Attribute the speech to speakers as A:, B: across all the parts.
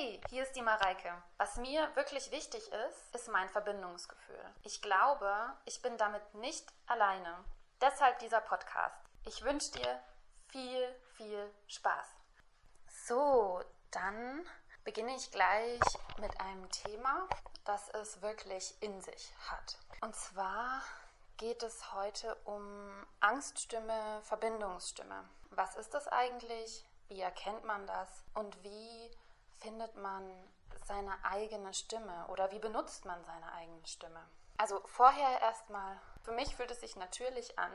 A: Hey, hier ist die Mareike. Was mir wirklich wichtig ist, ist mein Verbindungsgefühl. Ich glaube, ich bin damit nicht alleine. Deshalb dieser Podcast. Ich wünsche dir viel, viel Spaß. So, dann beginne ich gleich mit einem Thema, das es wirklich in sich hat. Und zwar geht es heute um Angststimme, Verbindungsstimme. Was ist das eigentlich? Wie erkennt man das? Und wie findet man seine eigene Stimme oder wie benutzt man seine eigene Stimme? Also vorher erstmal, für mich fühlt es sich natürlich an,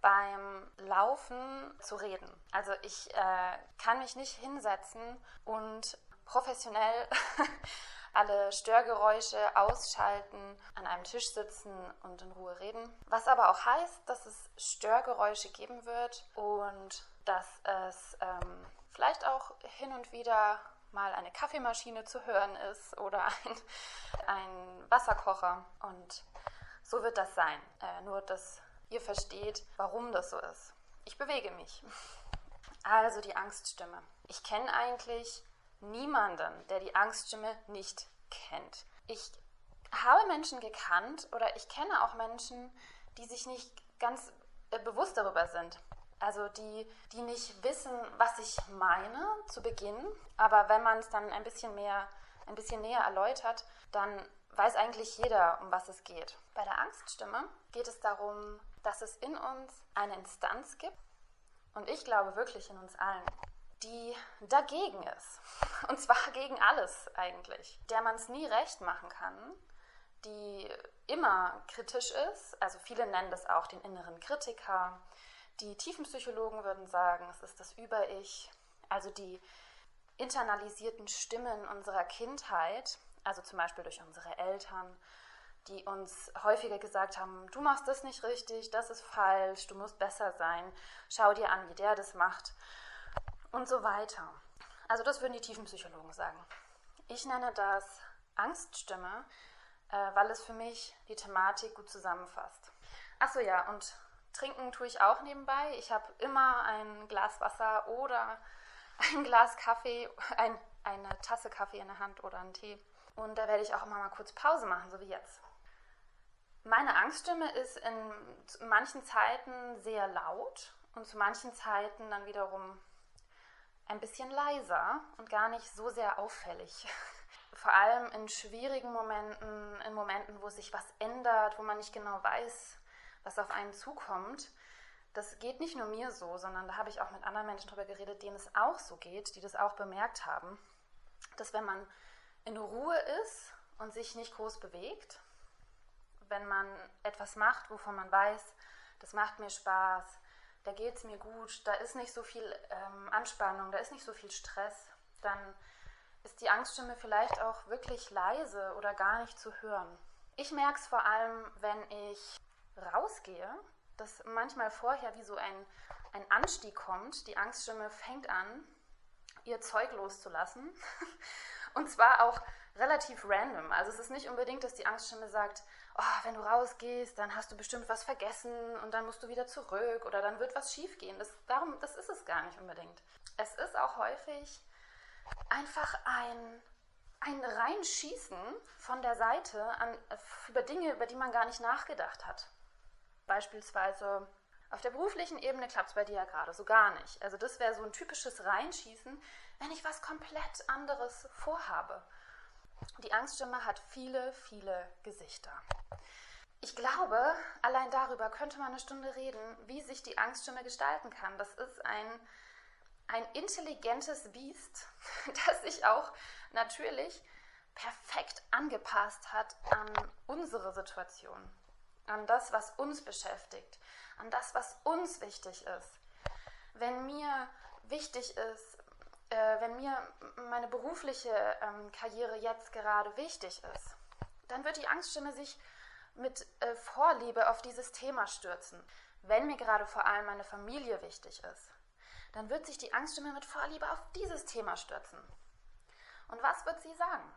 A: beim Laufen zu reden. Also ich äh, kann mich nicht hinsetzen und professionell alle Störgeräusche ausschalten, an einem Tisch sitzen und in Ruhe reden. Was aber auch heißt, dass es Störgeräusche geben wird und dass es ähm, vielleicht auch hin und wieder mal eine Kaffeemaschine zu hören ist oder ein, ein Wasserkocher. Und so wird das sein. Äh, nur, dass ihr versteht, warum das so ist. Ich bewege mich. Also die Angststimme. Ich kenne eigentlich niemanden, der die Angststimme nicht kennt. Ich habe Menschen gekannt oder ich kenne auch Menschen, die sich nicht ganz äh, bewusst darüber sind. Also die, die nicht wissen, was ich meine zu Beginn, aber wenn man es dann ein bisschen mehr, ein bisschen näher erläutert, dann weiß eigentlich jeder, um was es geht. Bei der Angststimme geht es darum, dass es in uns eine Instanz gibt, und ich glaube wirklich in uns allen, die dagegen ist. Und zwar gegen alles eigentlich. Der man es nie recht machen kann, die immer kritisch ist. Also viele nennen das auch den inneren Kritiker. Die Tiefenpsychologen würden sagen, es ist das Über-Ich. Also die internalisierten Stimmen unserer Kindheit, also zum Beispiel durch unsere Eltern, die uns häufiger gesagt haben, du machst das nicht richtig, das ist falsch, du musst besser sein, schau dir an, wie der das macht und so weiter. Also das würden die Tiefenpsychologen sagen. Ich nenne das Angststimme, äh, weil es für mich die Thematik gut zusammenfasst. Achso ja, und trinken tue ich auch nebenbei. Ich habe immer ein Glas Wasser oder ein Glas Kaffee, ein, eine Tasse Kaffee in der Hand oder einen Tee. Und da werde ich auch immer mal kurz Pause machen, so wie jetzt. Meine Angststimme ist in manchen Zeiten sehr laut und zu manchen Zeiten dann wiederum ein bisschen leiser und gar nicht so sehr auffällig. Vor allem in schwierigen Momenten, in Momenten, wo sich was ändert, wo man nicht genau weiß, was auf einen zukommt. Das geht nicht nur mir so, sondern da habe ich auch mit anderen Menschen darüber geredet, denen es auch so geht, die das auch bemerkt haben, dass wenn man in Ruhe ist und sich nicht groß bewegt, wenn man etwas macht, wovon man weiß, das macht mir Spaß, da geht es mir gut, da ist nicht so viel ähm, Anspannung, da ist nicht so viel Stress, dann ist die Angststimme vielleicht auch wirklich leise oder gar nicht zu hören. Ich merke es vor allem, wenn ich rausgehe, dass manchmal vorher wie so ein, ein Anstieg kommt, die Angststimme fängt an, ihr Zeug loszulassen. Und zwar auch relativ random. Also es ist nicht unbedingt, dass die Angststimme sagt, oh, wenn du rausgehst, dann hast du bestimmt was vergessen und dann musst du wieder zurück oder dann wird was schiefgehen. Das, das ist es gar nicht unbedingt. Es ist auch häufig einfach ein, ein Reinschießen von der Seite an, über Dinge, über die man gar nicht nachgedacht hat. Beispielsweise auf der beruflichen Ebene klappt es bei dir ja gerade so gar nicht. Also das wäre so ein typisches Reinschießen, wenn ich was komplett anderes vorhabe. Die Angststimme hat viele, viele Gesichter. Ich glaube, allein darüber könnte man eine Stunde reden, wie sich die Angststimme gestalten kann. Das ist ein, ein intelligentes Biest, das sich auch natürlich perfekt angepasst hat an unsere Situation, an das, was uns beschäftigt, an das, was uns wichtig ist. Wenn mir wichtig ist, äh, wenn mir meine berufliche ähm, Karriere jetzt gerade wichtig ist, dann wird die Angststimme sich mit äh, Vorliebe auf dieses Thema stürzen. Wenn mir gerade vor allem meine Familie wichtig ist, dann wird sich die Angststimme mit Vorliebe auf dieses Thema stürzen. Und was wird sie sagen?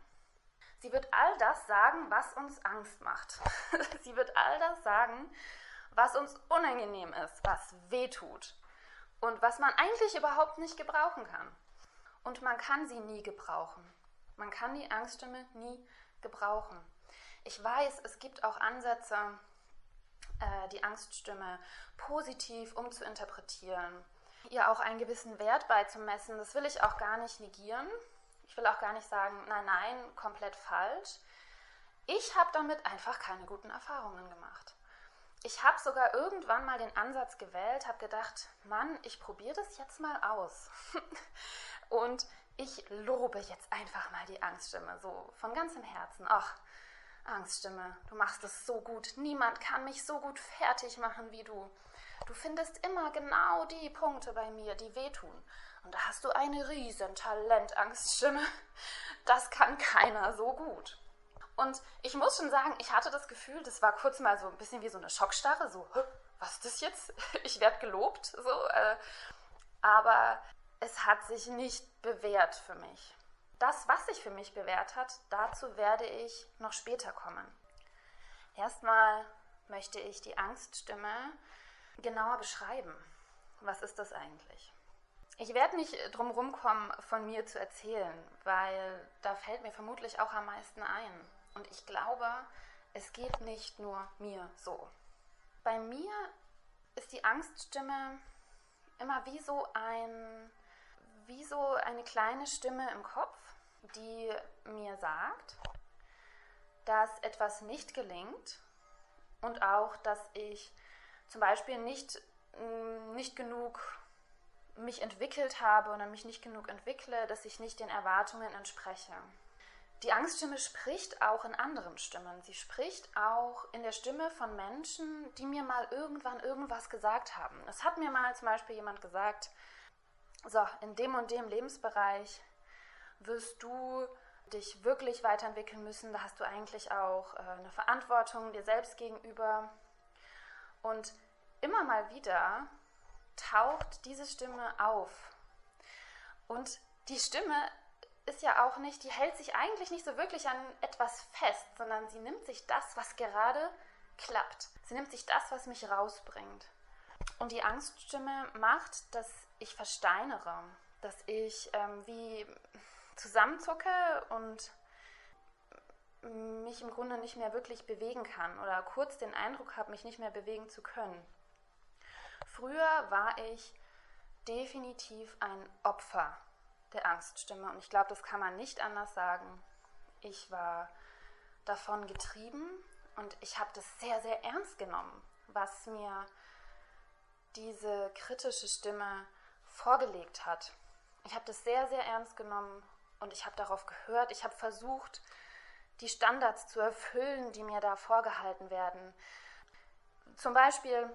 A: Sie wird all das sagen, was uns Angst macht. sie wird all das sagen, was uns unangenehm ist, was weh tut und was man eigentlich überhaupt nicht gebrauchen kann. Und man kann sie nie gebrauchen. Man kann die Angststimme nie gebrauchen. Ich weiß, es gibt auch Ansätze, äh, die Angststimme positiv umzuinterpretieren, ihr auch einen gewissen Wert beizumessen. Das will ich auch gar nicht negieren. Ich will auch gar nicht sagen, nein, nein, komplett falsch. Ich habe damit einfach keine guten Erfahrungen gemacht. Ich habe sogar irgendwann mal den Ansatz gewählt, habe gedacht, Mann, ich probiere das jetzt mal aus. Und ich lobe jetzt einfach mal die Angststimme, so von ganzem Herzen. Ach, Angststimme, du machst es so gut. Niemand kann mich so gut fertig machen wie du. Du findest immer genau die Punkte bei mir, die wehtun. Und da hast du eine riesen Talent, Angststimme. Das kann keiner so gut. Und ich muss schon sagen, ich hatte das Gefühl, das war kurz mal so ein bisschen wie so eine Schockstarre, so, was ist das jetzt? Ich werde gelobt, so. Äh, aber es hat sich nicht bewährt für mich. Das, was sich für mich bewährt hat, dazu werde ich noch später kommen. Erstmal möchte ich die Angststimme genauer beschreiben. Was ist das eigentlich? Ich werde nicht drum rumkommen, von mir zu erzählen, weil da fällt mir vermutlich auch am meisten ein. Und ich glaube, es geht nicht nur mir so. Bei mir ist die Angststimme immer wie so ein wie so eine kleine Stimme im Kopf, die mir sagt, dass etwas nicht gelingt und auch, dass ich zum Beispiel nicht, mm, nicht genug mich entwickelt habe oder mich nicht genug entwickle, dass ich nicht den Erwartungen entspreche. Die Angststimme spricht auch in anderen Stimmen. Sie spricht auch in der Stimme von Menschen, die mir mal irgendwann irgendwas gesagt haben. Es hat mir mal zum Beispiel jemand gesagt, so, in dem und dem Lebensbereich wirst du dich wirklich weiterentwickeln müssen. Da hast du eigentlich auch äh, eine Verantwortung dir selbst gegenüber. Und immer mal wieder taucht diese Stimme auf. Und die Stimme ist ja auch nicht, die hält sich eigentlich nicht so wirklich an etwas fest, sondern sie nimmt sich das, was gerade klappt. Sie nimmt sich das, was mich rausbringt. Und die Angststimme macht, dass ich versteinere, dass ich ähm, wie zusammenzucke und mich im Grunde nicht mehr wirklich bewegen kann oder kurz den Eindruck habe, mich nicht mehr bewegen zu können. Früher war ich definitiv ein Opfer der Angststimme. Und ich glaube, das kann man nicht anders sagen. Ich war davon getrieben und ich habe das sehr, sehr ernst genommen, was mir diese kritische Stimme vorgelegt hat. Ich habe das sehr, sehr ernst genommen und ich habe darauf gehört. Ich habe versucht, die Standards zu erfüllen, die mir da vorgehalten werden. Zum Beispiel,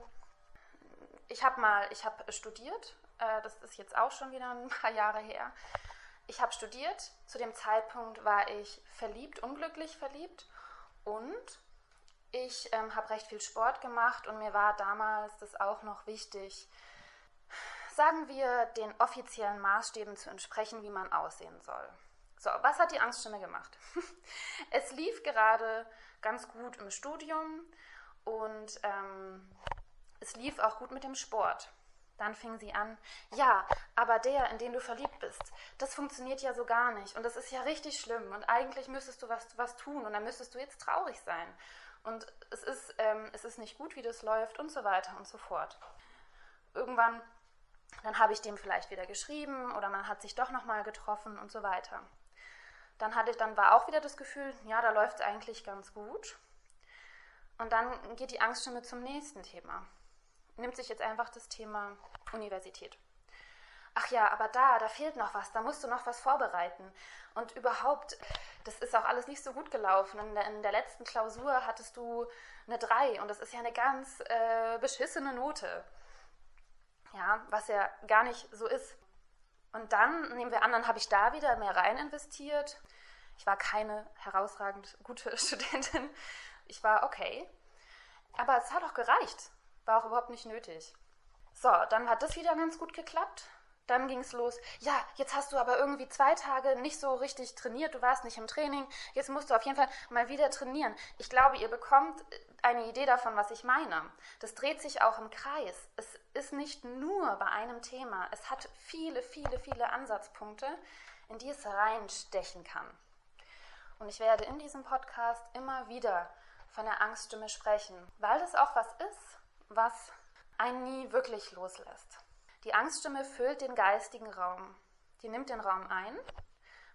A: ich habe mal, ich habe studiert äh, das ist jetzt auch schon wieder ein paar Jahre her. Ich habe studiert. Zu dem Zeitpunkt war ich verliebt, unglücklich verliebt. Und ich ähm, habe recht viel Sport gemacht und mir war damals das auch noch wichtig, sagen wir, den offiziellen Maßstäben zu entsprechen, wie man aussehen soll. So, was hat die Angststimme gemacht? es lief gerade ganz gut im Studium und ähm, es lief auch gut mit dem Sport. Dann fing sie an, ja, aber der, in den du verliebt bist, das funktioniert ja so gar nicht und das ist ja richtig schlimm und eigentlich müsstest du was, was tun und dann müsstest du jetzt traurig sein und es ist, ähm, es ist nicht gut, wie das läuft und so weiter und so fort. Irgendwann, dann habe ich dem vielleicht wieder geschrieben oder man hat sich doch nochmal getroffen und so weiter. Dann, hatte, dann war auch wieder das Gefühl, ja, da läuft es eigentlich ganz gut. Und dann geht die Angststimme zum nächsten Thema nimmt sich jetzt einfach das Thema Universität. Ach ja, aber da, da fehlt noch was, da musst du noch was vorbereiten. Und überhaupt, das ist auch alles nicht so gut gelaufen. In der, in der letzten Klausur hattest du eine 3 und das ist ja eine ganz äh, beschissene Note. Ja, was ja gar nicht so ist. Und dann nehmen wir an, dann habe ich da wieder mehr rein investiert. Ich war keine herausragend gute Studentin. Ich war okay. Aber es hat auch gereicht. War auch überhaupt nicht nötig. So, dann hat das wieder ganz gut geklappt. Dann ging es los. Ja, jetzt hast du aber irgendwie zwei Tage nicht so richtig trainiert. Du warst nicht im Training. Jetzt musst du auf jeden Fall mal wieder trainieren. Ich glaube, ihr bekommt eine Idee davon, was ich meine. Das dreht sich auch im Kreis. Es ist nicht nur bei einem Thema. Es hat viele, viele, viele Ansatzpunkte, in die es reinstechen kann. Und ich werde in diesem Podcast immer wieder von der Angststimme sprechen, weil das auch was ist, was einen nie wirklich loslässt. Die Angststimme füllt den geistigen Raum. Die nimmt den Raum ein.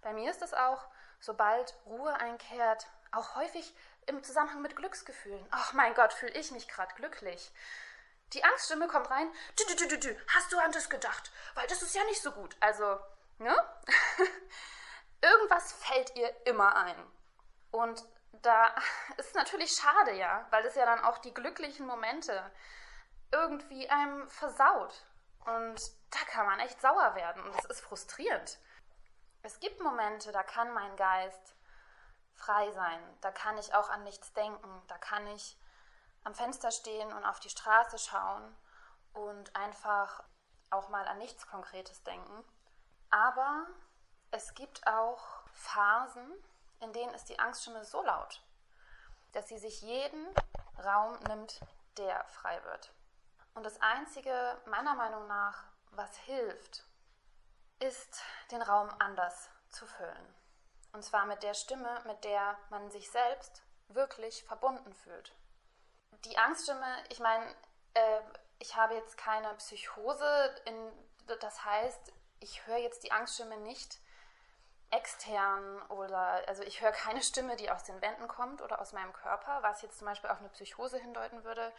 A: Bei mir ist es auch, sobald Ruhe einkehrt, auch häufig im Zusammenhang mit Glücksgefühlen. Ach mein Gott, fühle ich mich gerade glücklich. Die Angststimme kommt rein. Hast du an das gedacht? Weil das ist ja nicht so gut. Also, ne? Irgendwas fällt ihr immer ein. Und da ist natürlich schade, ja, weil es ja dann auch die glücklichen Momente irgendwie einem versaut. Und da kann man echt sauer werden und das ist frustrierend. Es gibt Momente, da kann mein Geist frei sein. Da kann ich auch an nichts denken. Da kann ich am Fenster stehen und auf die Straße schauen und einfach auch mal an nichts Konkretes denken. Aber es gibt auch Phasen, in denen ist die Angststimme so laut, dass sie sich jeden Raum nimmt, der frei wird. Und das Einzige, meiner Meinung nach, was hilft, ist, den Raum anders zu füllen. Und zwar mit der Stimme, mit der man sich selbst wirklich verbunden fühlt. Die Angststimme, ich meine, äh, ich habe jetzt keine Psychose, in, das heißt, ich höre jetzt die Angststimme nicht extern oder also ich höre keine Stimme, die aus den Wänden kommt oder aus meinem Körper, was jetzt zum Beispiel auf eine Psychose hindeuten würde.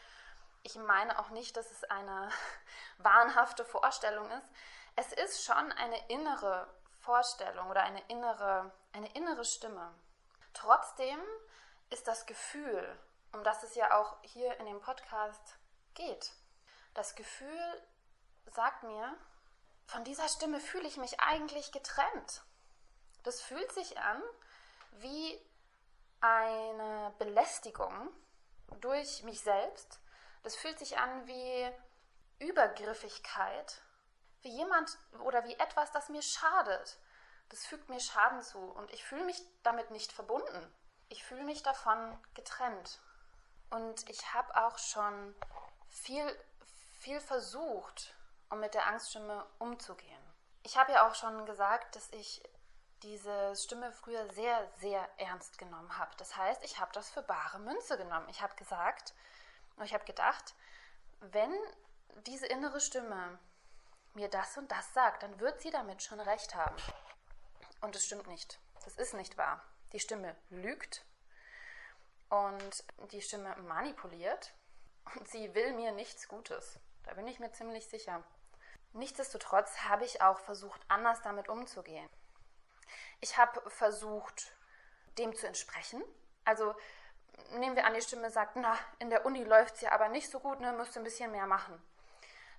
A: Ich meine auch nicht, dass es eine wahnhafte Vorstellung ist. Es ist schon eine innere Vorstellung oder eine innere, eine innere Stimme. Trotzdem ist das Gefühl, um das es ja auch hier in dem Podcast geht, das Gefühl sagt mir, von dieser Stimme fühle ich mich eigentlich getrennt. Das fühlt sich an wie eine Belästigung durch mich selbst. Das fühlt sich an wie Übergriffigkeit wie jemand oder wie etwas, das mir schadet. Das fügt mir Schaden zu und ich fühle mich damit nicht verbunden. Ich fühle mich davon getrennt. Und ich habe auch schon viel, viel versucht, um mit der Angststimme umzugehen. Ich habe ja auch schon gesagt, dass ich diese Stimme früher sehr, sehr ernst genommen habe. Das heißt, ich habe das für bare Münze genommen. Ich habe gesagt, ich habe gedacht, wenn diese innere Stimme mir das und das sagt, dann wird sie damit schon recht haben. Und es stimmt nicht. Das ist nicht wahr. Die Stimme lügt und die Stimme manipuliert und sie will mir nichts Gutes. Da bin ich mir ziemlich sicher. Nichtsdestotrotz habe ich auch versucht, anders damit umzugehen. Ich habe versucht, dem zu entsprechen. Also nehmen wir an, die Stimme sagt, na, in der Uni läuft es ja aber nicht so gut, ne, müsst ein bisschen mehr machen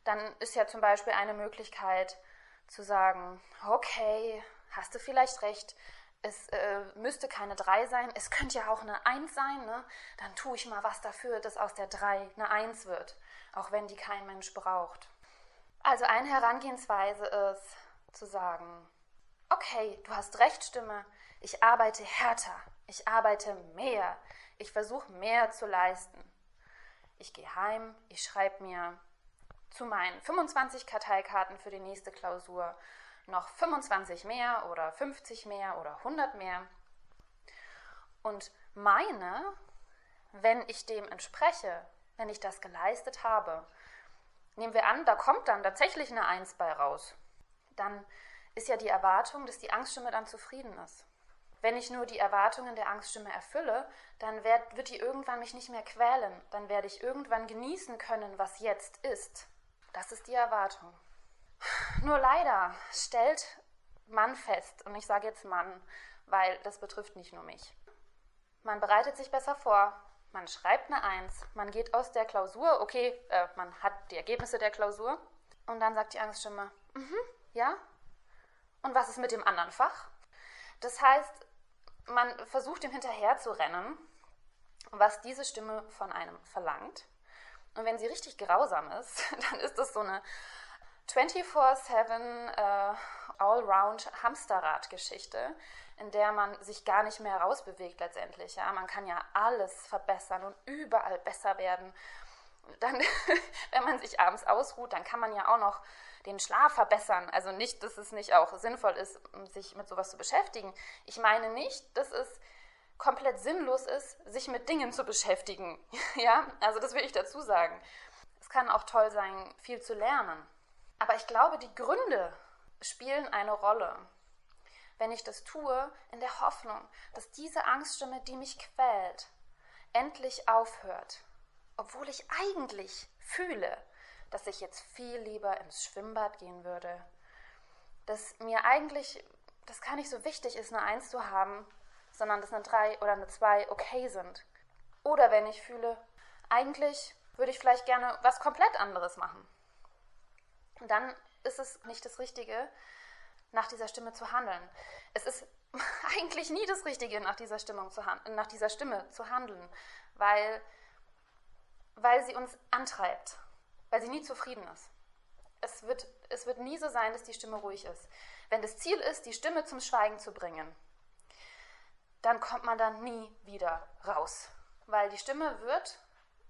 A: dann ist ja zum Beispiel eine Möglichkeit zu sagen, okay, hast du vielleicht recht, es äh, müsste keine 3 sein, es könnte ja auch eine 1 sein, ne? dann tue ich mal was dafür, dass aus der 3 eine 1 wird, auch wenn die kein Mensch braucht. Also eine Herangehensweise ist zu sagen, okay, du hast recht, Stimme, ich arbeite härter, ich arbeite mehr, ich versuche mehr zu leisten. Ich gehe heim, ich schreibe mir zu meinen 25 Karteikarten für die nächste Klausur. Noch 25 mehr oder 50 mehr oder 100 mehr. Und meine, wenn ich dem entspreche, wenn ich das geleistet habe, nehmen wir an, da kommt dann tatsächlich eine Eins bei raus, dann ist ja die Erwartung, dass die Angststimme dann zufrieden ist. Wenn ich nur die Erwartungen der Angststimme erfülle, dann wird, wird die irgendwann mich nicht mehr quälen. Dann werde ich irgendwann genießen können, was jetzt ist. Das ist die Erwartung. Nur leider stellt Mann fest, und ich sage jetzt Mann, weil das betrifft nicht nur mich. Man bereitet sich besser vor, man schreibt eine Eins, man geht aus der Klausur, okay, äh, man hat die Ergebnisse der Klausur, und dann sagt die Angststimme, mhm, ja, und was ist mit dem anderen Fach? Das heißt, man versucht dem hinterher zu rennen, was diese Stimme von einem verlangt. Und wenn sie richtig grausam ist, dann ist das so eine 24-7 äh, Allround Hamsterrad-Geschichte, in der man sich gar nicht mehr rausbewegt letztendlich. Ja? Man kann ja alles verbessern und überall besser werden. Dann, wenn man sich abends ausruht, dann kann man ja auch noch den Schlaf verbessern. Also nicht, dass es nicht auch sinnvoll ist, sich mit sowas zu beschäftigen. Ich meine nicht, dass es komplett sinnlos ist, sich mit Dingen zu beschäftigen. ja, also das will ich dazu sagen. Es kann auch toll sein, viel zu lernen. Aber ich glaube, die Gründe spielen eine Rolle. Wenn ich das tue, in der Hoffnung, dass diese Angststimme, die mich quält, endlich aufhört, obwohl ich eigentlich fühle, dass ich jetzt viel lieber ins Schwimmbad gehen würde, dass mir eigentlich das gar nicht so wichtig ist, eine Eins zu haben, sondern dass eine Drei oder eine Zwei okay sind. Oder wenn ich fühle, eigentlich würde ich vielleicht gerne was komplett anderes machen. Dann ist es nicht das Richtige, nach dieser Stimme zu handeln. Es ist eigentlich nie das Richtige, nach dieser, Stimmung zu nach dieser Stimme zu handeln, weil, weil sie uns antreibt, weil sie nie zufrieden ist. Es wird, es wird nie so sein, dass die Stimme ruhig ist. Wenn das Ziel ist, die Stimme zum Schweigen zu bringen, dann kommt man dann nie wieder raus, weil die Stimme wird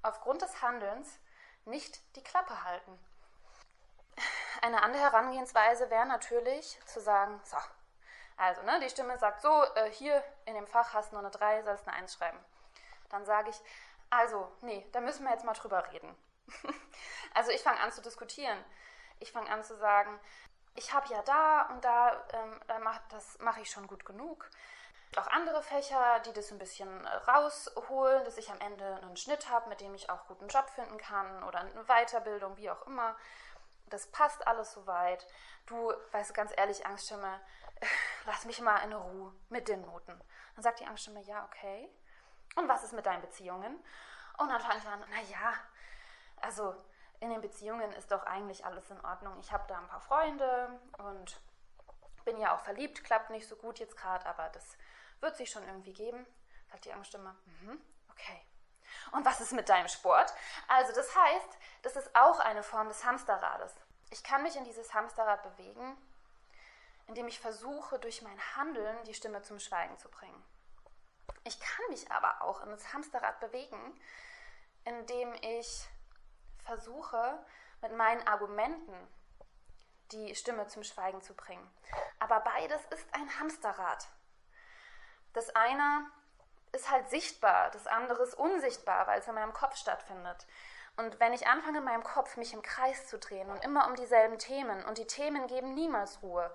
A: aufgrund des Handelns nicht die Klappe halten. Eine andere Herangehensweise wäre natürlich zu sagen, so, also ne, die Stimme sagt so, äh, hier in dem Fach hast du nur eine 3, sollst eine 1 schreiben. Dann sage ich, also, nee, da müssen wir jetzt mal drüber reden. also ich fange an zu diskutieren. Ich fange an zu sagen, ich habe ja da und da, ähm, das mache ich schon gut genug auch andere Fächer, die das ein bisschen rausholen, dass ich am Ende einen Schnitt habe, mit dem ich auch guten Job finden kann oder eine Weiterbildung, wie auch immer. Das passt alles soweit. Du, weißt du, ganz ehrlich, Angststimme, lass mich mal in Ruhe mit den Noten. Dann sagt die Angststimme, ja, okay. Und was ist mit deinen Beziehungen? Und dann fange ich an, naja, also in den Beziehungen ist doch eigentlich alles in Ordnung. Ich habe da ein paar Freunde und bin ja auch verliebt, klappt nicht so gut jetzt gerade, aber das wird sich schon irgendwie geben, sagt die Angststimme. Mhm, okay. Und was ist mit deinem Sport? Also das heißt, das ist auch eine Form des Hamsterrades. Ich kann mich in dieses Hamsterrad bewegen, indem ich versuche, durch mein Handeln die Stimme zum Schweigen zu bringen. Ich kann mich aber auch in das Hamsterrad bewegen, indem ich versuche, mit meinen Argumenten die Stimme zum Schweigen zu bringen. Aber beides ist ein Hamsterrad. Das eine ist halt sichtbar, das andere ist unsichtbar, weil es in meinem Kopf stattfindet. Und wenn ich anfange, in meinem Kopf mich im Kreis zu drehen und immer um dieselben Themen, und die Themen geben niemals Ruhe.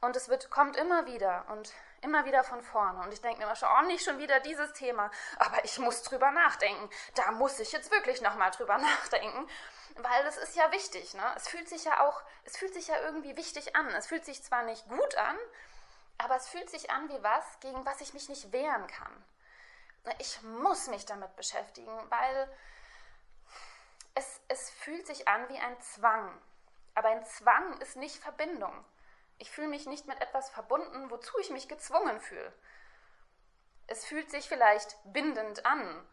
A: Und es wird, kommt immer wieder und immer wieder von vorne. Und ich denke mir immer schon, oh, nicht schon wieder dieses Thema. Aber ich muss drüber nachdenken. Da muss ich jetzt wirklich nochmal drüber nachdenken. Weil das ist ja wichtig, ne? Es fühlt sich ja auch, es fühlt sich ja irgendwie wichtig an. Es fühlt sich zwar nicht gut an, aber es fühlt sich an wie was, gegen was ich mich nicht wehren kann. Ich muss mich damit beschäftigen, weil es, es fühlt sich an wie ein Zwang. Aber ein Zwang ist nicht Verbindung. Ich fühle mich nicht mit etwas verbunden, wozu ich mich gezwungen fühle. Es fühlt sich vielleicht bindend an.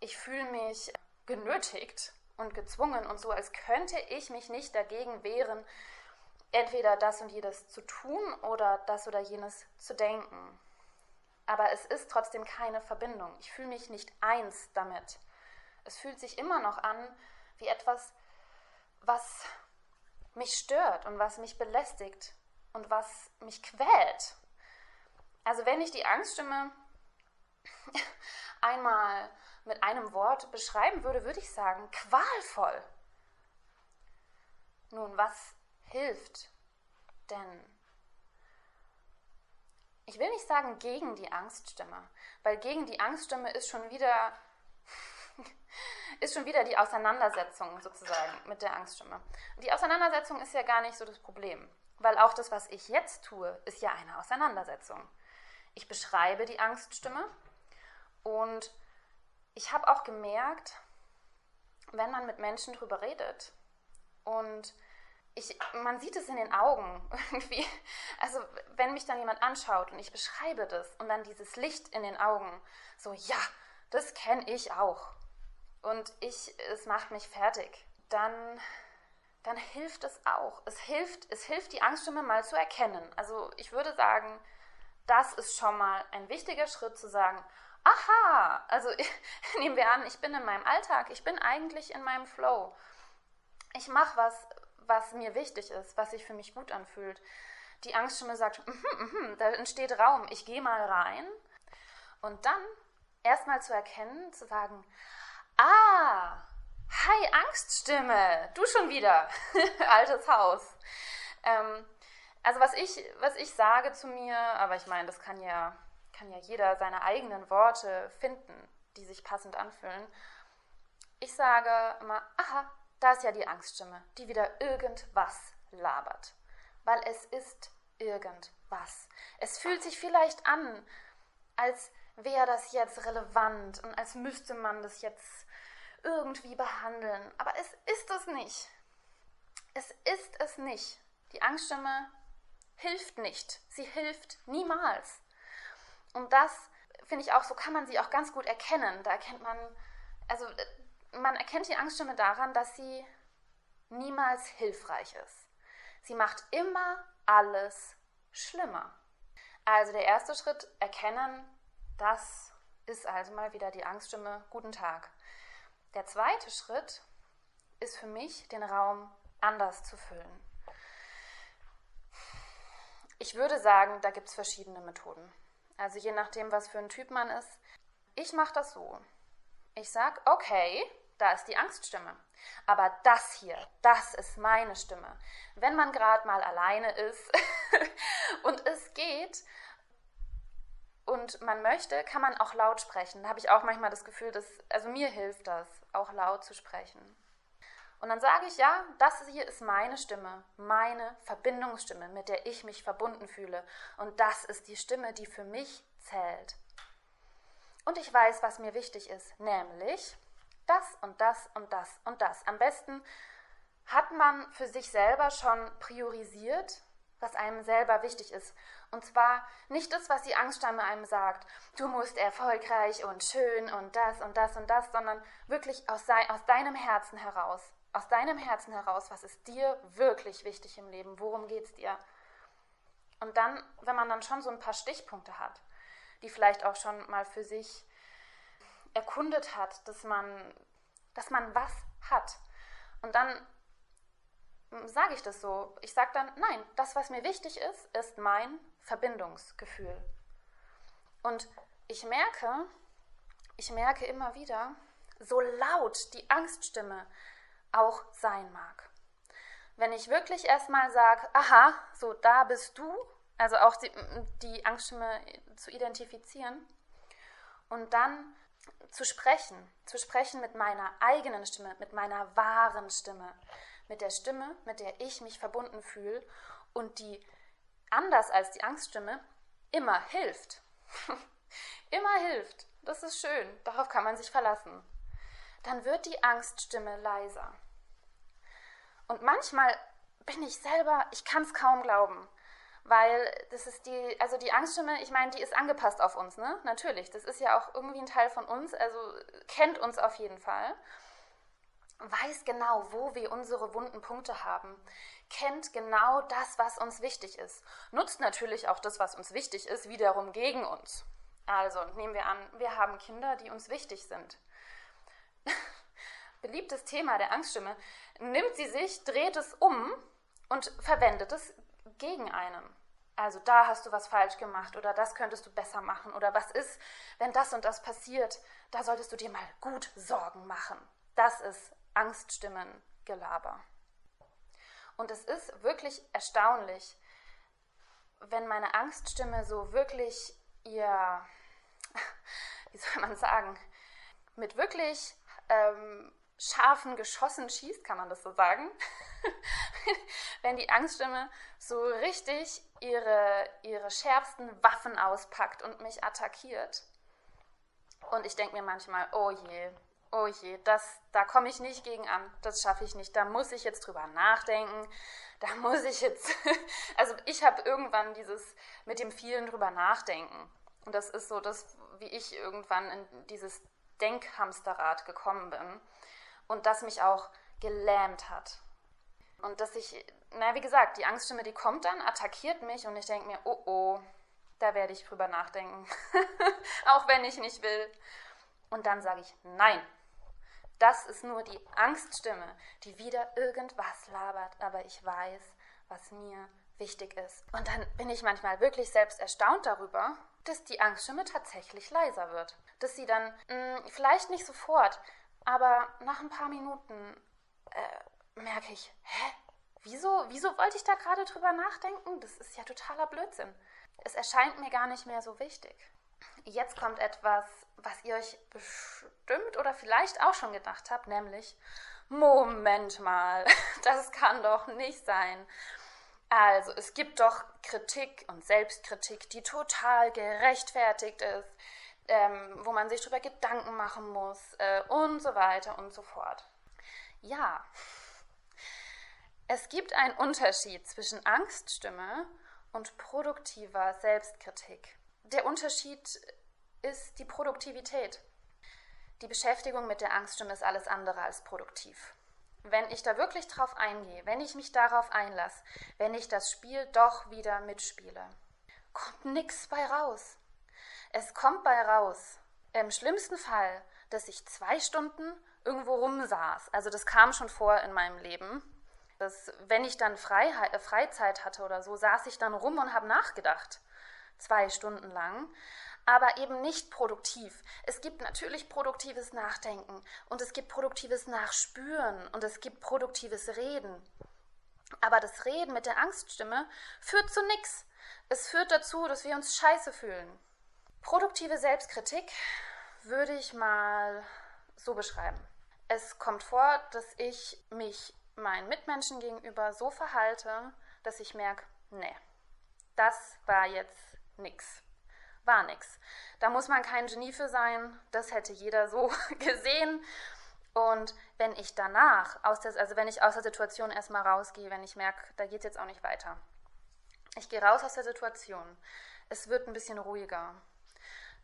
A: Ich fühle mich genötigt und gezwungen und so, als könnte ich mich nicht dagegen wehren, entweder das und jenes zu tun oder das oder jenes zu denken. Aber es ist trotzdem keine Verbindung. Ich fühle mich nicht eins damit. Es fühlt sich immer noch an wie etwas, was mich stört und was mich belästigt und was mich quält. Also wenn ich die Angststimme einmal mit einem Wort beschreiben würde, würde ich sagen, qualvoll. Nun, was hilft denn? Ich will nicht sagen gegen die Angststimme, weil gegen die Angststimme ist schon wieder ist schon wieder die Auseinandersetzung sozusagen mit der Angststimme. Die Auseinandersetzung ist ja gar nicht so das Problem, weil auch das, was ich jetzt tue, ist ja eine Auseinandersetzung. Ich beschreibe die Angststimme und ich habe auch gemerkt, wenn man mit Menschen drüber redet und ich, man sieht es in den Augen irgendwie. Also wenn mich dann jemand anschaut und ich beschreibe das und dann dieses Licht in den Augen, so ja, das kenne ich auch. Und ich, es macht mich fertig. Dann, dann hilft es auch. Es hilft, es hilft, die Angststimme mal zu erkennen. Also ich würde sagen, das ist schon mal ein wichtiger Schritt zu sagen, aha, also nehmen wir an, ich bin in meinem Alltag, ich bin eigentlich in meinem Flow. Ich mache was, was mir wichtig ist, was sich für mich gut anfühlt. Die Angststimme sagt, mm -hmm, mm -hmm, da entsteht Raum, ich gehe mal rein. Und dann erstmal zu erkennen, zu sagen, ah, hi Angststimme, du schon wieder, altes Haus. Ähm, also was ich, was ich sage zu mir, aber ich meine, das kann ja, kann ja jeder seine eigenen Worte finden, die sich passend anfühlen. Ich sage immer, aha, da ist ja die Angststimme, die wieder irgendwas labert. Weil es ist irgendwas. Es fühlt sich vielleicht an, als wäre das jetzt relevant und als müsste man das jetzt irgendwie behandeln. Aber es ist es nicht. Es ist es nicht. Die Angststimme hilft nicht. Sie hilft niemals. Und das finde ich auch, so kann man sie auch ganz gut erkennen. Da erkennt man, also man erkennt die Angststimme daran, dass sie niemals hilfreich ist. Sie macht immer alles schlimmer. Also der erste Schritt, erkennen, das ist also mal wieder die Angststimme. Guten Tag. Der zweite Schritt ist für mich, den Raum anders zu füllen. Ich würde sagen, da gibt es verschiedene Methoden. Also je nachdem, was für ein Typ man ist. Ich mache das so. Ich sage, okay, da ist die Angststimme. Aber das hier, das ist meine Stimme. Wenn man gerade mal alleine ist und es geht und man möchte, kann man auch laut sprechen. Da habe ich auch manchmal das Gefühl, dass, also mir hilft das, auch laut zu sprechen. Und dann sage ich, ja, das hier ist meine Stimme, meine Verbindungsstimme, mit der ich mich verbunden fühle. Und das ist die Stimme, die für mich zählt. Und ich weiß, was mir wichtig ist, nämlich das und das und das und das. Am besten hat man für sich selber schon priorisiert, was einem selber wichtig ist. Und zwar nicht das, was die Angststamme einem sagt, du musst erfolgreich und schön und das und das und das, sondern wirklich aus, aus deinem Herzen heraus. Aus deinem Herzen heraus, was ist dir wirklich wichtig im Leben? Worum geht es dir? Und dann, wenn man dann schon so ein paar Stichpunkte hat, die vielleicht auch schon mal für sich erkundet hat, dass man, dass man was hat. Und dann sage ich das so. Ich sage dann, nein, das, was mir wichtig ist, ist mein Verbindungsgefühl. Und ich merke, ich merke immer wieder, so laut die Angststimme auch sein mag. Wenn ich wirklich erstmal sage, aha, so da bist du, also auch die, die Angststimme zu identifizieren und dann zu sprechen, zu sprechen mit meiner eigenen Stimme, mit meiner wahren Stimme, mit der Stimme, mit der ich mich verbunden fühle und die anders als die Angststimme immer hilft. immer hilft. Das ist schön, darauf kann man sich verlassen. Dann wird die Angststimme leiser. Und manchmal bin ich selber, ich kann es kaum glauben weil das ist die, also die Angststimme, ich meine, die ist angepasst auf uns, ne? Natürlich, das ist ja auch irgendwie ein Teil von uns, also kennt uns auf jeden Fall, weiß genau, wo wir unsere wunden Punkte haben, kennt genau das, was uns wichtig ist, nutzt natürlich auch das, was uns wichtig ist, wiederum gegen uns. Also nehmen wir an, wir haben Kinder, die uns wichtig sind. Beliebtes Thema der Angststimme, nimmt sie sich, dreht es um und verwendet es gegen einen. Also da hast du was falsch gemacht oder das könntest du besser machen oder was ist, wenn das und das passiert, da solltest du dir mal gut Sorgen machen. Das ist Angststimmengelaber. Und es ist wirklich erstaunlich, wenn meine Angststimme so wirklich ihr, wie soll man sagen, mit wirklich ähm, scharfen Geschossen schießt, kann man das so sagen, wenn die Angststimme so richtig ihre, ihre schärfsten Waffen auspackt und mich attackiert. Und ich denke mir manchmal, oh je, oh je, das, da komme ich nicht gegen an, das schaffe ich nicht, da muss ich jetzt drüber nachdenken, da muss ich jetzt, also ich habe irgendwann dieses mit dem vielen drüber nachdenken. Und das ist so das, wie ich irgendwann in dieses Denkhamsterrad gekommen bin und das mich auch gelähmt hat. Und dass ich, na wie gesagt, die Angststimme, die kommt dann, attackiert mich und ich denke mir, oh oh, da werde ich drüber nachdenken. Auch wenn ich nicht will. Und dann sage ich, nein, das ist nur die Angststimme, die wieder irgendwas labert, aber ich weiß, was mir wichtig ist. Und dann bin ich manchmal wirklich selbst erstaunt darüber, dass die Angststimme tatsächlich leiser wird. Dass sie dann mh, hm, vielleicht nicht sofort, aber nach ein paar Minuten äh, merke ich, hä? Wieso, wieso wollte ich da gerade drüber nachdenken? Das ist ja totaler Blödsinn. Es erscheint mir gar nicht mehr so wichtig. Jetzt kommt etwas, was ihr euch bestimmt oder vielleicht auch schon gedacht habt, nämlich, Moment mal, das kann doch nicht sein. Also, es gibt doch Kritik und Selbstkritik, die total gerechtfertigt ist, ähm, wo man sich darüber Gedanken machen muss äh, und so weiter und so fort. Ja, es gibt einen Unterschied zwischen Angststimme und produktiver Selbstkritik. Der Unterschied ist die Produktivität. Die Beschäftigung mit der Angststimme ist alles andere als produktiv. Wenn ich da wirklich drauf eingehe, wenn ich mich darauf einlasse, wenn ich das Spiel doch wieder mitspiele, kommt nichts bei raus. Es kommt bei raus, im schlimmsten Fall, dass ich zwei Stunden irgendwo rumsaß. Also das kam schon vor in meinem Leben. Dass, wenn ich dann Freiheit, äh, Freizeit hatte oder so, saß ich dann rum und habe nachgedacht zwei Stunden lang, aber eben nicht produktiv. Es gibt natürlich produktives Nachdenken und es gibt produktives Nachspüren und es gibt produktives Reden. Aber das Reden mit der Angststimme führt zu nichts. Es führt dazu, dass wir uns scheiße fühlen. Produktive Selbstkritik würde ich mal so beschreiben. Es kommt vor, dass ich mich meinen Mitmenschen gegenüber so verhalte, dass ich merke, nee, das war jetzt nix. War nix. Da muss man kein Genie für sein. Das hätte jeder so gesehen. Und wenn ich danach, aus der, also wenn ich aus der Situation erstmal rausgehe, wenn ich merke, da geht es jetzt auch nicht weiter. Ich gehe raus aus der Situation. Es wird ein bisschen ruhiger.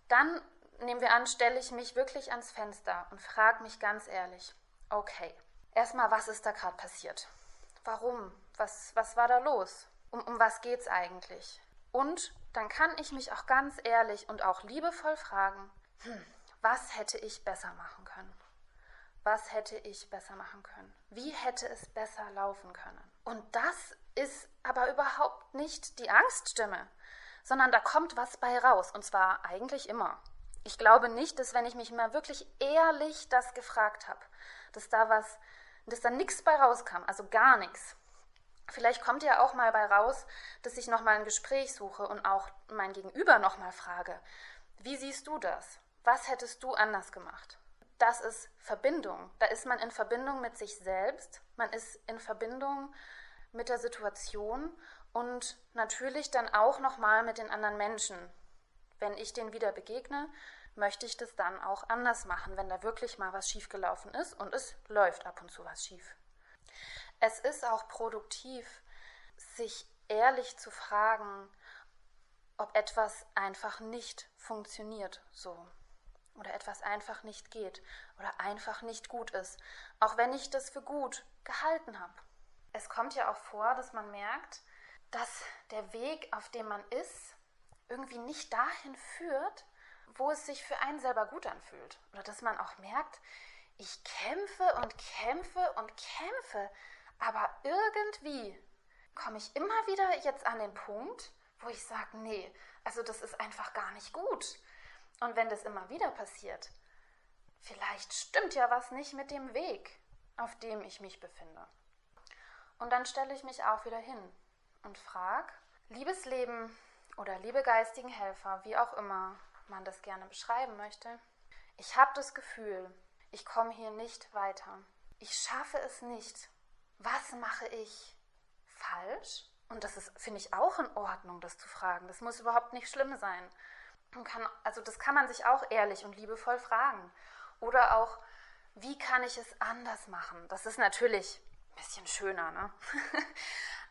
A: Dann nehmen wir an, stelle ich mich wirklich ans Fenster und frage mich ganz ehrlich, okay, erstmal, was ist da gerade passiert? Warum? Was, was war da los? Um, um was es eigentlich? Und dann kann ich mich auch ganz ehrlich und auch liebevoll fragen, hm, was hätte ich besser machen können? Was hätte ich besser machen können? Wie hätte es besser laufen können? Und das ist aber überhaupt nicht die Angststimme, sondern da kommt was bei raus. Und zwar eigentlich immer. Ich glaube nicht, dass wenn ich mich mal wirklich ehrlich das gefragt habe, dass da was, dass da nichts bei rauskam, also gar nichts. Vielleicht kommt ja auch mal bei raus, dass ich nochmal ein Gespräch suche und auch mein Gegenüber nochmal frage, wie siehst du das? Was hättest du anders gemacht? Das ist Verbindung. Da ist man in Verbindung mit sich selbst, man ist in Verbindung mit der Situation und natürlich dann auch nochmal mit den anderen Menschen. Wenn ich denen wieder begegne, möchte ich das dann auch anders machen, wenn da wirklich mal was schiefgelaufen ist und es läuft ab und zu was schief. Es ist auch produktiv, sich ehrlich zu fragen, ob etwas einfach nicht funktioniert so oder etwas einfach nicht geht oder einfach nicht gut ist, auch wenn ich das für gut gehalten habe. Es kommt ja auch vor, dass man merkt, dass der Weg, auf dem man ist, irgendwie nicht dahin führt, wo es sich für einen selber gut anfühlt. Oder dass man auch merkt, ich kämpfe und kämpfe und kämpfe, aber irgendwie komme ich immer wieder jetzt an den Punkt, wo ich sage, nee, also das ist einfach gar nicht gut. Und wenn das immer wieder passiert, vielleicht stimmt ja was nicht mit dem Weg, auf dem ich mich befinde. Und dann stelle ich mich auch wieder hin und frage, liebes Leben oder liebe geistigen Helfer, wie auch immer man das gerne beschreiben möchte, ich habe das Gefühl, ich komme hier nicht weiter. Ich schaffe es nicht, was mache ich falsch? Und das ist, finde ich, auch in Ordnung, das zu fragen. Das muss überhaupt nicht schlimm sein. Kann, also das kann man sich auch ehrlich und liebevoll fragen. Oder auch, wie kann ich es anders machen? Das ist natürlich ein bisschen schöner, ne?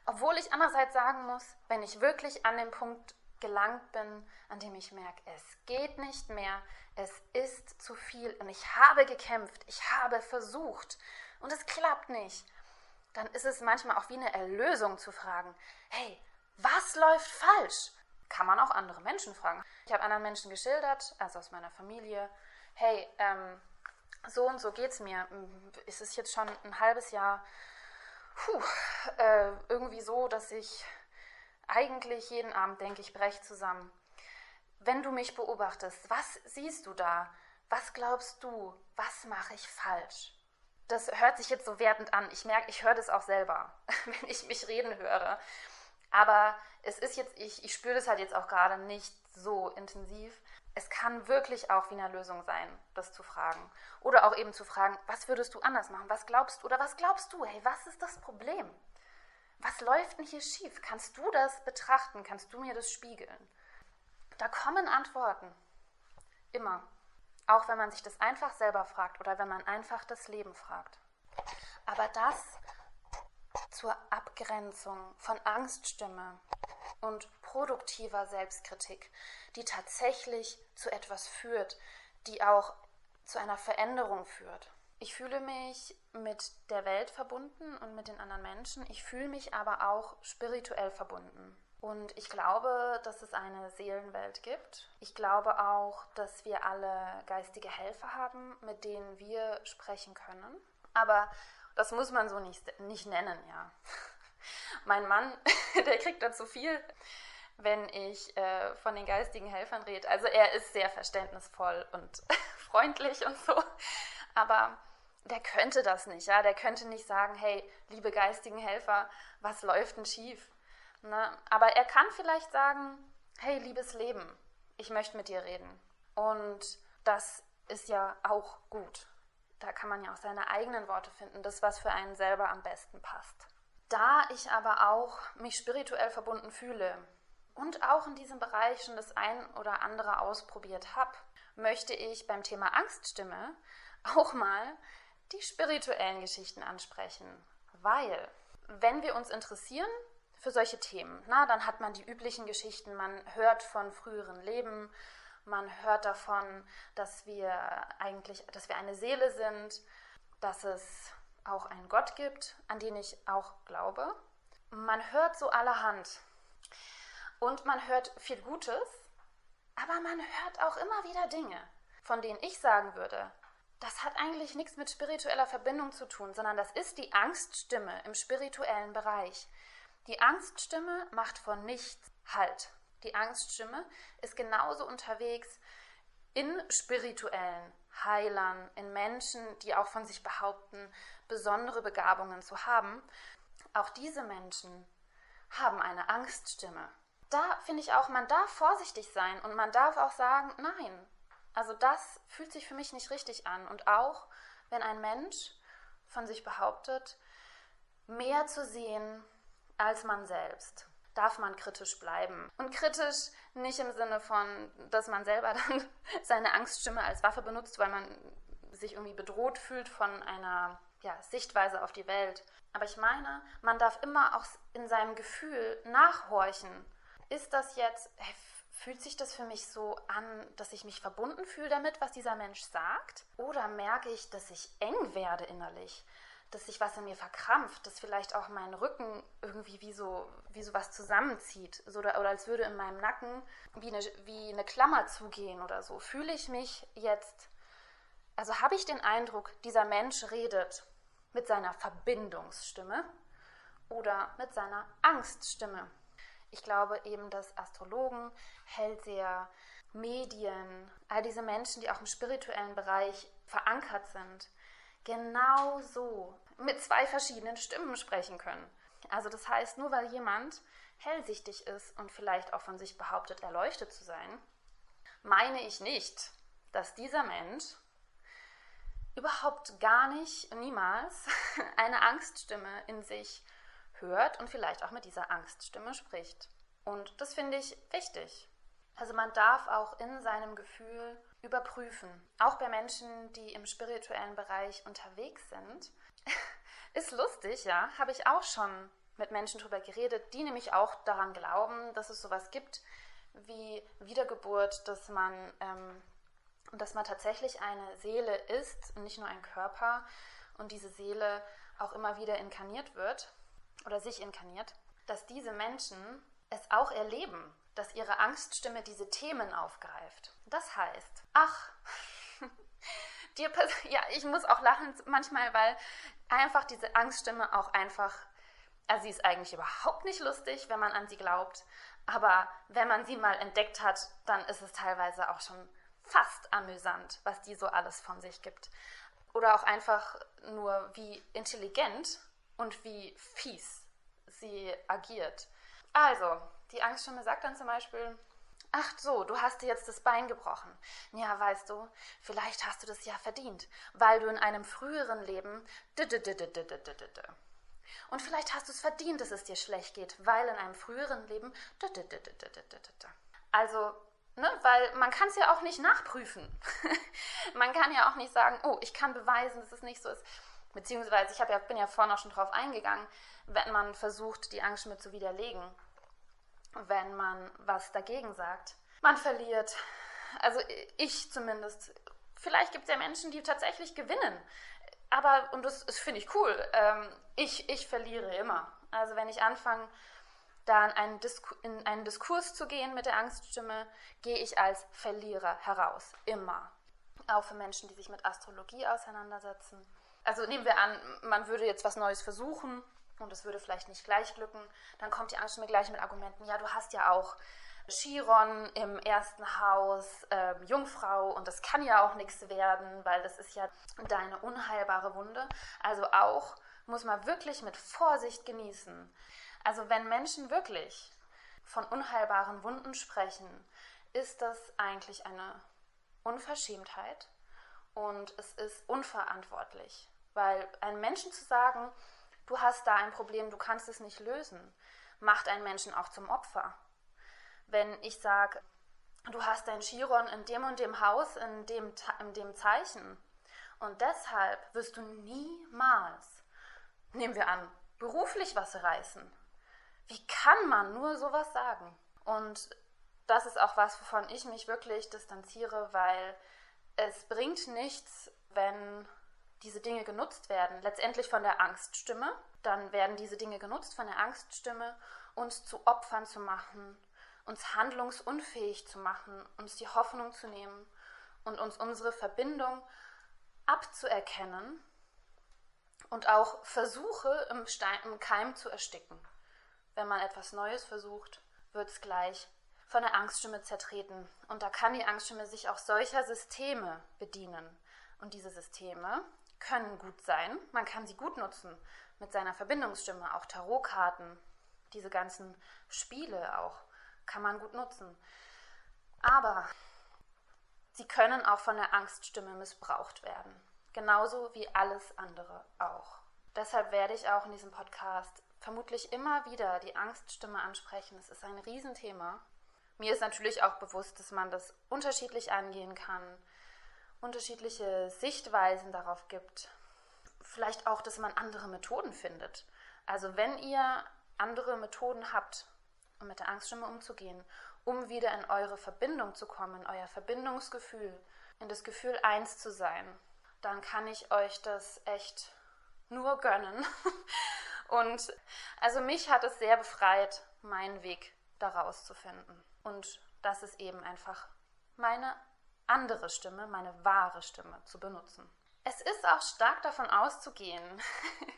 A: Obwohl ich andererseits sagen muss, wenn ich wirklich an den Punkt gelangt bin, an dem ich merke, es geht nicht mehr, es ist zu viel und ich habe gekämpft, ich habe versucht und es klappt nicht dann ist es manchmal auch wie eine Erlösung zu fragen, hey, was läuft falsch? Kann man auch andere Menschen fragen. Ich habe anderen Menschen geschildert, also aus meiner Familie, hey, ähm, so und so geht's mir. Es ist jetzt schon ein halbes Jahr puh, äh, irgendwie so, dass ich eigentlich jeden Abend denke, ich breche zusammen. Wenn du mich beobachtest, was siehst du da? Was glaubst du? Was mache ich falsch? Das hört sich jetzt so wertend an. Ich merke, ich höre das auch selber, wenn ich mich reden höre. Aber es ist jetzt, ich, ich spüre das halt jetzt auch gerade nicht so intensiv. Es kann wirklich auch wie eine Lösung sein, das zu fragen. Oder auch eben zu fragen, was würdest du anders machen? Was glaubst du? Oder was glaubst du? Hey, was ist das Problem? Was läuft denn hier schief? Kannst du das betrachten? Kannst du mir das spiegeln? Da kommen Antworten. Immer. Auch wenn man sich das einfach selber fragt oder wenn man einfach das Leben fragt. Aber das zur Abgrenzung von Angststimme und produktiver Selbstkritik, die tatsächlich zu etwas führt, die auch zu einer Veränderung führt. Ich fühle mich mit der Welt verbunden und mit den anderen Menschen. Ich fühle mich aber auch spirituell verbunden. Und ich glaube, dass es eine Seelenwelt gibt. Ich glaube auch, dass wir alle geistige Helfer haben, mit denen wir sprechen können. Aber das muss man so nicht, nicht nennen, ja. Mein Mann, der kriegt dazu viel, wenn ich äh, von den geistigen Helfern rede. Also er ist sehr verständnisvoll und freundlich und so. Aber der könnte das nicht, ja. Der könnte nicht sagen, hey, liebe geistigen Helfer, was läuft denn schief? Ne? Aber er kann vielleicht sagen, hey, liebes Leben, ich möchte mit dir reden. Und das ist ja auch gut. Da kann man ja auch seine eigenen Worte finden, das, was für einen selber am besten passt. Da ich aber auch mich spirituell verbunden fühle und auch in diesem Bereich schon das ein oder andere ausprobiert habe, möchte ich beim Thema Angststimme auch mal die spirituellen Geschichten ansprechen. Weil, wenn wir uns interessieren für solche Themen, na, dann hat man die üblichen Geschichten, man hört von früheren Leben, man hört davon, dass wir eigentlich, dass wir eine Seele sind, dass es auch einen Gott gibt, an den ich auch glaube. Man hört so allerhand. Und man hört viel Gutes, aber man hört auch immer wieder Dinge, von denen ich sagen würde, das hat eigentlich nichts mit spiritueller Verbindung zu tun, sondern das ist die Angststimme im spirituellen Bereich. Die Angststimme macht von nichts Halt. Die Angststimme ist genauso unterwegs in spirituellen Heilern, in Menschen, die auch von sich behaupten, besondere Begabungen zu haben. Auch diese Menschen haben eine Angststimme. Da finde ich auch, man darf vorsichtig sein und man darf auch sagen, nein, also das fühlt sich für mich nicht richtig an. Und auch wenn ein Mensch von sich behauptet, mehr zu sehen als man selbst, darf man kritisch bleiben. Und kritisch nicht im Sinne von, dass man selber dann seine Angststimme als Waffe benutzt, weil man sich irgendwie bedroht fühlt von einer ja, Sichtweise auf die Welt. Aber ich meine, man darf immer auch in seinem Gefühl nachhorchen. Ist das jetzt, Fühlt sich das für mich so an, dass ich mich verbunden fühle damit, was dieser Mensch sagt? Oder merke ich, dass ich eng werde innerlich? Dass sich was in mir verkrampft, dass vielleicht auch mein Rücken irgendwie wie so, wie so was zusammenzieht? So, oder, als würde in meinem Nacken wie eine, wie eine Klammer zugehen oder so. Fühle ich mich jetzt, also habe ich den Eindruck, dieser Mensch redet mit seiner Verbindungsstimme oder mit seiner Angststimme? Ich glaube eben, dass Astrologen, Hellseher, Medien, all diese Menschen, die auch im spirituellen Bereich verankert sind, genau so mit zwei verschiedenen Stimmen sprechen können. Also das heißt, nur weil jemand hellsichtig ist und vielleicht auch von sich behauptet, erleuchtet zu sein, meine ich nicht, dass dieser Mensch überhaupt gar nicht, niemals eine Angststimme in sich hört und vielleicht auch mit dieser Angststimme spricht. Und das finde ich wichtig. Also man darf auch in seinem Gefühl überprüfen. Auch bei Menschen, die im spirituellen Bereich unterwegs sind. Ist lustig, ja, habe ich auch schon mit Menschen darüber geredet, die nämlich auch daran glauben, dass es sowas gibt wie Wiedergeburt, dass man, ähm, dass man tatsächlich eine Seele ist und nicht nur ein Körper und diese Seele auch immer wieder inkarniert wird oder sich inkarniert, dass diese Menschen es auch erleben, dass ihre Angststimme diese Themen aufgreift. Das heißt, ach, dir ja, ich muss auch lachen manchmal, weil einfach diese Angststimme auch einfach, also sie ist eigentlich überhaupt nicht lustig, wenn man an sie glaubt, aber wenn man sie mal entdeckt hat, dann ist es teilweise auch schon fast amüsant, was die so alles von sich gibt. Oder auch einfach nur, wie intelligent und wie fies sie agiert. Also, die Angststimme sagt dann zum Beispiel, Ach so, du hast dir jetzt das Bein gebrochen. Ja, weißt du, vielleicht hast du das ja verdient, weil du in einem früheren Leben. Und vielleicht hast du es verdient, dass es dir schlecht geht, weil in einem früheren Leben. Also, ne, weil man kann es ja auch nicht nachprüfen. man kann ja auch nicht sagen, oh, ich kann beweisen, dass es nicht so ist. Beziehungsweise, ich ja, bin ja vorhin auch schon drauf eingegangen, wenn man versucht, die Angst mit zu widerlegen wenn man was dagegen sagt. Man verliert. Also ich zumindest. Vielleicht gibt es ja Menschen, die tatsächlich gewinnen. Aber, und das, das finde ich cool, ähm, ich, ich verliere immer. Also wenn ich anfange, da in einen, in einen Diskurs zu gehen mit der Angststimme, gehe ich als Verlierer heraus. Immer. Auch für Menschen, die sich mit Astrologie auseinandersetzen. Also nehmen wir an, man würde jetzt was Neues versuchen und es würde vielleicht nicht gleich glücken, dann kommt die Angst mir gleich mit Argumenten, ja, du hast ja auch Chiron im ersten Haus, äh, Jungfrau und das kann ja auch nichts werden, weil das ist ja deine unheilbare Wunde. Also auch muss man wirklich mit Vorsicht genießen. Also wenn Menschen wirklich von unheilbaren Wunden sprechen, ist das eigentlich eine Unverschämtheit und es ist unverantwortlich. Weil einem Menschen zu sagen, du hast da ein Problem, du kannst es nicht lösen, macht einen Menschen auch zum Opfer. Wenn ich sage, du hast dein Chiron in dem und dem Haus, in dem, in dem Zeichen und deshalb wirst du niemals, nehmen wir an, beruflich was reißen. Wie kann man nur sowas sagen? Und das ist auch was, wovon ich mich wirklich distanziere, weil es bringt nichts, wenn diese Dinge genutzt werden, letztendlich von der Angststimme, dann werden diese Dinge genutzt von der Angststimme, uns zu Opfern zu machen, uns handlungsunfähig zu machen, uns die Hoffnung zu nehmen und uns unsere Verbindung abzuerkennen und auch Versuche im, Stein, im Keim zu ersticken. Wenn man etwas Neues versucht, wird es gleich von der Angststimme zertreten. Und da kann die Angststimme sich auch solcher Systeme bedienen. Und diese Systeme können gut sein. Man kann sie gut nutzen mit seiner Verbindungsstimme. Auch Tarotkarten, diese ganzen Spiele auch, kann man gut nutzen. Aber sie können auch von der Angststimme missbraucht werden. Genauso wie alles andere auch. Deshalb werde ich auch in diesem Podcast vermutlich immer wieder die Angststimme ansprechen. Es ist ein Riesenthema. Mir ist natürlich auch bewusst, dass man das unterschiedlich angehen kann unterschiedliche Sichtweisen darauf gibt. Vielleicht auch, dass man andere Methoden findet. Also wenn ihr andere Methoden habt, um mit der Angststimme umzugehen, um wieder in eure Verbindung zu kommen, euer Verbindungsgefühl, in das Gefühl eins zu sein, dann kann ich euch das echt nur gönnen. Und also mich hat es sehr befreit, meinen Weg daraus zu finden. Und das ist eben einfach meine andere Stimme, meine wahre Stimme zu benutzen. Es ist auch stark davon auszugehen,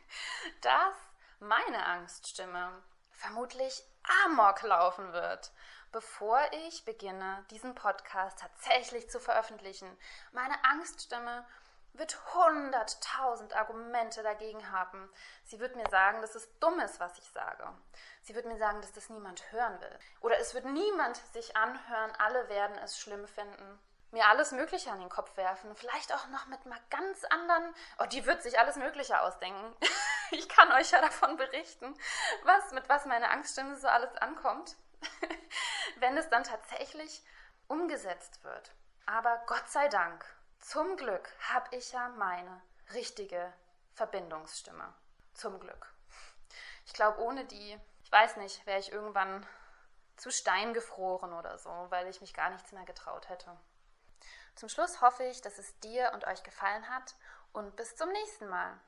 A: dass meine Angststimme vermutlich amok laufen wird, bevor ich beginne, diesen Podcast tatsächlich zu veröffentlichen. Meine Angststimme wird hunderttausend Argumente dagegen haben. Sie wird mir sagen, dass es dumm ist, was ich sage. Sie wird mir sagen, dass das niemand hören will. Oder es wird niemand sich anhören, alle werden es schlimm finden mir alles Mögliche an den Kopf werfen. Vielleicht auch noch mit mal ganz anderen. Oh, die wird sich alles Mögliche ausdenken. ich kann euch ja davon berichten, was, mit was meine Angststimme so alles ankommt, wenn es dann tatsächlich umgesetzt wird. Aber Gott sei Dank, zum Glück habe ich ja meine richtige Verbindungsstimme. Zum Glück. Ich glaube, ohne die, ich weiß nicht, wäre ich irgendwann zu Stein gefroren oder so, weil ich mich gar nichts mehr getraut hätte. Zum Schluss hoffe ich, dass es dir und euch gefallen hat und bis zum nächsten Mal.